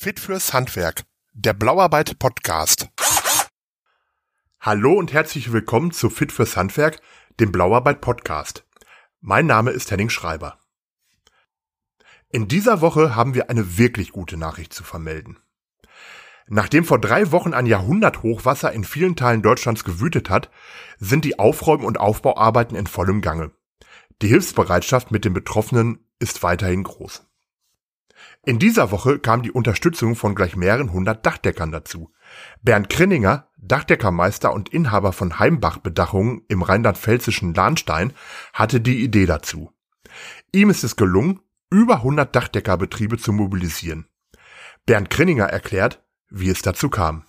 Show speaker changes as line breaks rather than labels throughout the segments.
Fit fürs Handwerk, der Blauarbeit Podcast. Hallo und herzlich willkommen zu Fit fürs Handwerk, dem Blauarbeit Podcast. Mein Name ist Henning Schreiber. In dieser Woche haben wir eine wirklich gute Nachricht zu vermelden. Nachdem vor drei Wochen ein Jahrhunderthochwasser in vielen Teilen Deutschlands gewütet hat, sind die Aufräum- und Aufbauarbeiten in vollem Gange. Die Hilfsbereitschaft mit den Betroffenen ist weiterhin groß. In dieser Woche kam die Unterstützung von gleich mehreren hundert Dachdeckern dazu. Bernd Krinninger, Dachdeckermeister und Inhaber von Heimbach-Bedachungen im rheinland-pfälzischen Lahnstein, hatte die Idee dazu. Ihm ist es gelungen, über 100 Dachdeckerbetriebe zu mobilisieren. Bernd Krinninger erklärt, wie es dazu kam.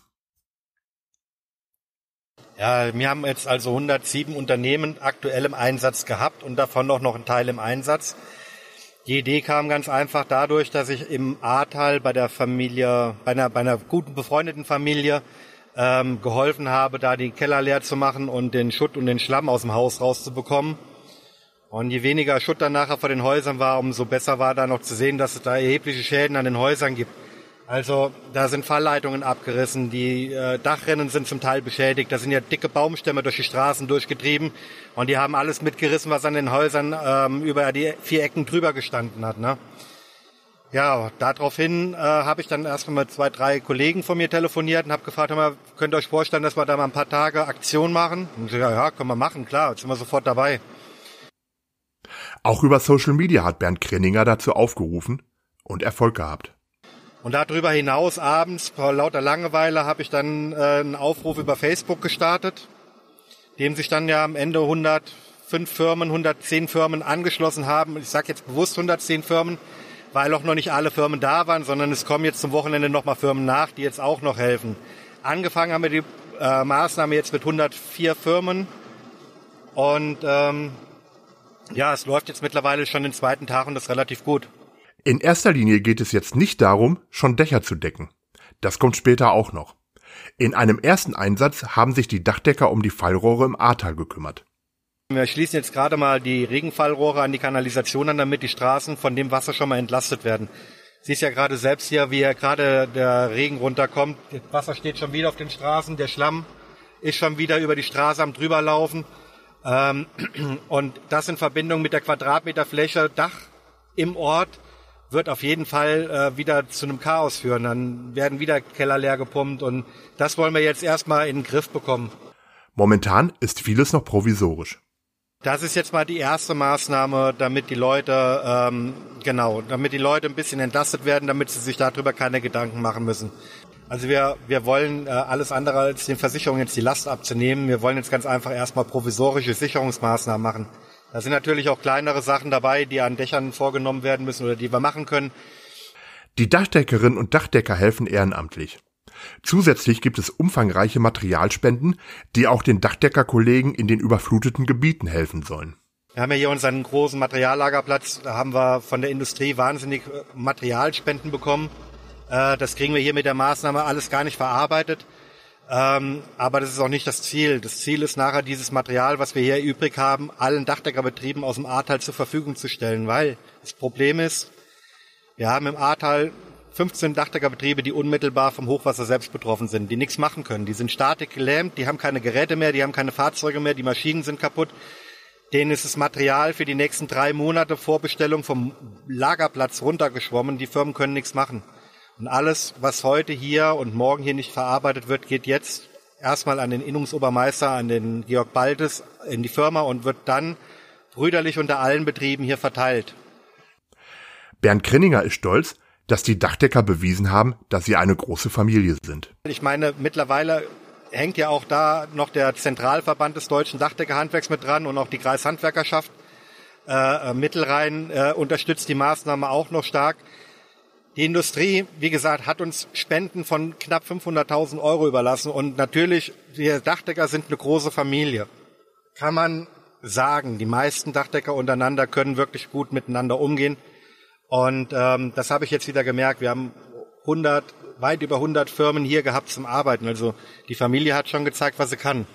Ja, wir haben jetzt also 107 Unternehmen aktuell im Einsatz gehabt und davon noch noch ein Teil im Einsatz. Die Idee kam ganz einfach dadurch, dass ich im Ahrtal bei der Familie, bei einer, bei einer guten befreundeten Familie ähm, geholfen habe, da die Keller leer zu machen und den Schutt und den Schlamm aus dem Haus rauszubekommen. Und je weniger Schutt dann nachher vor den Häusern war, umso besser war da noch zu sehen, dass es da erhebliche Schäden an den Häusern gibt. Also da sind Fallleitungen abgerissen, die äh, Dachrennen sind zum Teil beschädigt, da sind ja dicke Baumstämme durch die Straßen durchgetrieben und die haben alles mitgerissen, was an den Häusern ähm, über die vier Ecken drüber gestanden hat. Ne? Ja, daraufhin äh, habe ich dann erstmal mit zwei, drei Kollegen von mir telefoniert und habe gefragt, mal, könnt ihr euch vorstellen, dass wir da mal ein paar Tage Aktion machen? Und so, ja, ja, können wir machen, klar, jetzt sind wir sofort dabei.
Auch über Social Media hat Bernd Kreninger dazu aufgerufen und Erfolg gehabt.
Und darüber hinaus abends, vor lauter Langeweile, habe ich dann äh, einen Aufruf über Facebook gestartet, dem sich dann ja am Ende 105 Firmen, 110 Firmen angeschlossen haben. Ich sage jetzt bewusst 110 Firmen, weil auch noch nicht alle Firmen da waren, sondern es kommen jetzt zum Wochenende nochmal Firmen nach, die jetzt auch noch helfen. Angefangen haben wir die äh, Maßnahme jetzt mit 104 Firmen und ähm, ja, es läuft jetzt mittlerweile schon den zweiten Tag und das relativ gut.
In erster Linie geht es jetzt nicht darum, schon Dächer zu decken. Das kommt später auch noch. In einem ersten Einsatz haben sich die Dachdecker um die Fallrohre im Ahrtal gekümmert.
Wir schließen jetzt gerade mal die Regenfallrohre an die Kanalisation an, damit die Straßen von dem Wasser schon mal entlastet werden. Siehst ja gerade selbst hier, wie ja gerade der Regen runterkommt. Das Wasser steht schon wieder auf den Straßen, der Schlamm ist schon wieder über die Straße am drüberlaufen. Ähm, und das in Verbindung mit der Quadratmeterfläche Dach im Ort wird auf jeden Fall äh, wieder zu einem Chaos führen. Dann werden wieder Keller leer gepumpt und das wollen wir jetzt erstmal in den Griff bekommen.
Momentan ist vieles noch provisorisch.
Das ist jetzt mal die erste Maßnahme, damit die Leute, ähm, genau, damit die Leute ein bisschen entlastet werden, damit sie sich darüber keine Gedanken machen müssen. Also wir, wir wollen äh, alles andere als den Versicherungen jetzt die Last abzunehmen. Wir wollen jetzt ganz einfach erstmal provisorische Sicherungsmaßnahmen machen. Da sind natürlich auch kleinere Sachen dabei, die an Dächern vorgenommen werden müssen oder die wir machen können.
Die Dachdeckerinnen und Dachdecker helfen ehrenamtlich. Zusätzlich gibt es umfangreiche Materialspenden, die auch den Dachdeckerkollegen in den überfluteten Gebieten helfen sollen.
Wir haben ja hier unseren großen Materiallagerplatz. Da haben wir von der Industrie wahnsinnig äh, Materialspenden bekommen. Äh, das kriegen wir hier mit der Maßnahme alles gar nicht verarbeitet. Ähm, aber das ist auch nicht das Ziel. Das Ziel ist nachher dieses Material, was wir hier übrig haben, allen Dachdeckerbetrieben aus dem Ahrtal zur Verfügung zu stellen, weil das Problem ist, wir haben im Ahrtal 15 Dachdeckerbetriebe, die unmittelbar vom Hochwasser selbst betroffen sind, die nichts machen können. Die sind statik gelähmt, die haben keine Geräte mehr, die haben keine Fahrzeuge mehr, die Maschinen sind kaputt. Denen ist das Material für die nächsten drei Monate Vorbestellung vom Lagerplatz runtergeschwommen. Die Firmen können nichts machen. Und alles, was heute hier und morgen hier nicht verarbeitet wird, geht jetzt erstmal an den Innungsobermeister, an den Georg Baltes in die Firma und wird dann brüderlich unter allen Betrieben hier verteilt.
Bernd Krinninger ist stolz, dass die Dachdecker bewiesen haben, dass sie eine große Familie sind.
Ich meine, mittlerweile hängt ja auch da noch der Zentralverband des deutschen Dachdeckerhandwerks mit dran und auch die Kreishandwerkerschaft äh, Mittelrhein äh, unterstützt die Maßnahme auch noch stark. Die Industrie, wie gesagt, hat uns Spenden von knapp 500.000 Euro überlassen und natürlich, wir Dachdecker sind eine große Familie. Kann man sagen, die meisten Dachdecker untereinander können wirklich gut miteinander umgehen. Und ähm, das habe ich jetzt wieder gemerkt. Wir haben 100, weit über 100 Firmen hier gehabt zum Arbeiten. Also die Familie hat schon gezeigt, was sie kann.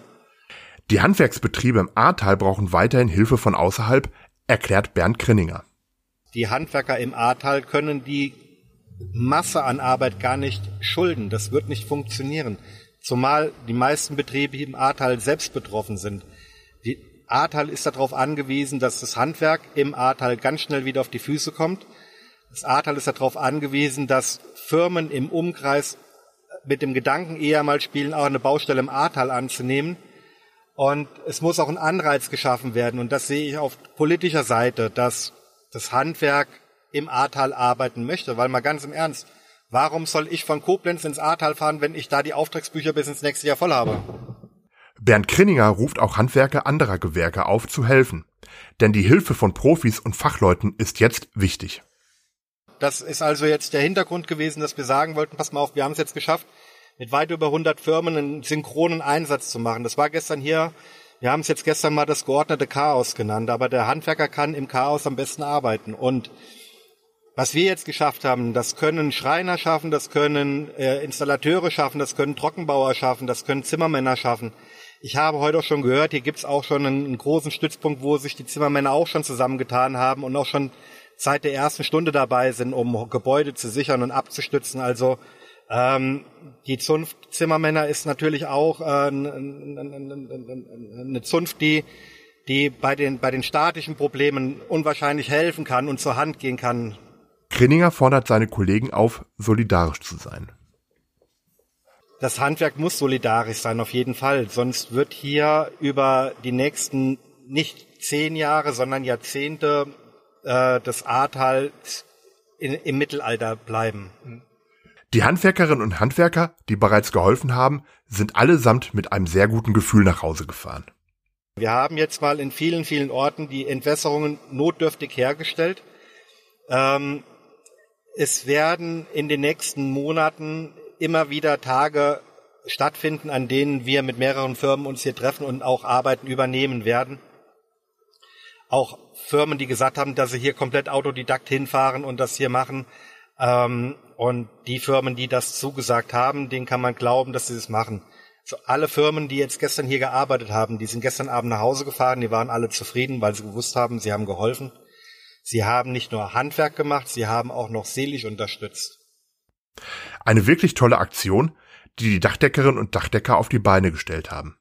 Die Handwerksbetriebe im Ahrtal brauchen weiterhin Hilfe von außerhalb, erklärt Bernd Krinninger.
Die Handwerker im Ahrtal können die Masse an Arbeit gar nicht schulden. Das wird nicht funktionieren. Zumal die meisten Betriebe im Ahrtal selbst betroffen sind. Die Ahrtal ist darauf angewiesen, dass das Handwerk im Ahrtal ganz schnell wieder auf die Füße kommt. Das Ahrtal ist darauf angewiesen, dass Firmen im Umkreis mit dem Gedanken eher mal spielen, auch eine Baustelle im Ahrtal anzunehmen. Und es muss auch ein Anreiz geschaffen werden. Und das sehe ich auf politischer Seite, dass das Handwerk im Ahrtal arbeiten möchte. Weil mal ganz im Ernst, warum soll ich von Koblenz ins Ahrtal fahren, wenn ich da die Auftragsbücher bis ins nächste Jahr voll habe?
Bernd Krinninger ruft auch Handwerker anderer Gewerke auf, zu helfen. Denn die Hilfe von Profis und Fachleuten ist jetzt wichtig.
Das ist also jetzt der Hintergrund gewesen, dass wir sagen wollten, pass mal auf, wir haben es jetzt geschafft, mit weit über 100 Firmen einen synchronen Einsatz zu machen. Das war gestern hier, wir haben es jetzt gestern mal das geordnete Chaos genannt, aber der Handwerker kann im Chaos am besten arbeiten. Und was wir jetzt geschafft haben, das können Schreiner schaffen, das können äh, Installateure schaffen, das können Trockenbauer schaffen, das können Zimmermänner schaffen. Ich habe heute auch schon gehört, hier gibt's auch schon einen, einen großen Stützpunkt, wo sich die Zimmermänner auch schon zusammengetan haben und auch schon seit der ersten Stunde dabei sind, um Gebäude zu sichern und abzustützen. Also ähm, die Zunft Zimmermänner ist natürlich auch äh, eine Zunft, die, die bei den, bei den statischen Problemen unwahrscheinlich helfen kann und zur Hand gehen kann.
Krinninger fordert seine Kollegen auf, solidarisch zu sein.
Das Handwerk muss solidarisch sein, auf jeden Fall. Sonst wird hier über die nächsten nicht zehn Jahre, sondern Jahrzehnte äh, das Ahrtal in, im Mittelalter bleiben.
Die Handwerkerinnen und Handwerker, die bereits geholfen haben, sind allesamt mit einem sehr guten Gefühl nach Hause gefahren.
Wir haben jetzt mal in vielen, vielen Orten die Entwässerungen notdürftig hergestellt. Ähm, es werden in den nächsten Monaten immer wieder Tage stattfinden, an denen wir mit mehreren Firmen uns hier treffen und auch Arbeiten übernehmen werden. Auch Firmen, die gesagt haben, dass sie hier komplett autodidakt hinfahren und das hier machen. Ähm, und die Firmen, die das zugesagt haben, denen kann man glauben, dass sie das machen. So alle Firmen, die jetzt gestern hier gearbeitet haben, die sind gestern Abend nach Hause gefahren, die waren alle zufrieden, weil sie gewusst haben, sie haben geholfen. Sie haben nicht nur Handwerk gemacht, sie haben auch noch seelisch unterstützt.
Eine wirklich tolle Aktion, die die Dachdeckerinnen und Dachdecker auf die Beine gestellt haben.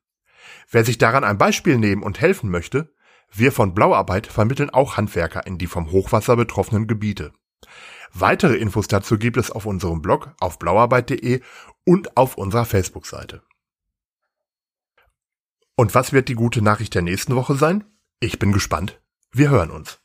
Wer sich daran ein Beispiel nehmen und helfen möchte, wir von Blauarbeit vermitteln auch Handwerker in die vom Hochwasser betroffenen Gebiete. Weitere Infos dazu gibt es auf unserem Blog auf blauarbeit.de und auf unserer Facebook-Seite. Und was wird die gute Nachricht der nächsten Woche sein? Ich bin gespannt. Wir hören uns.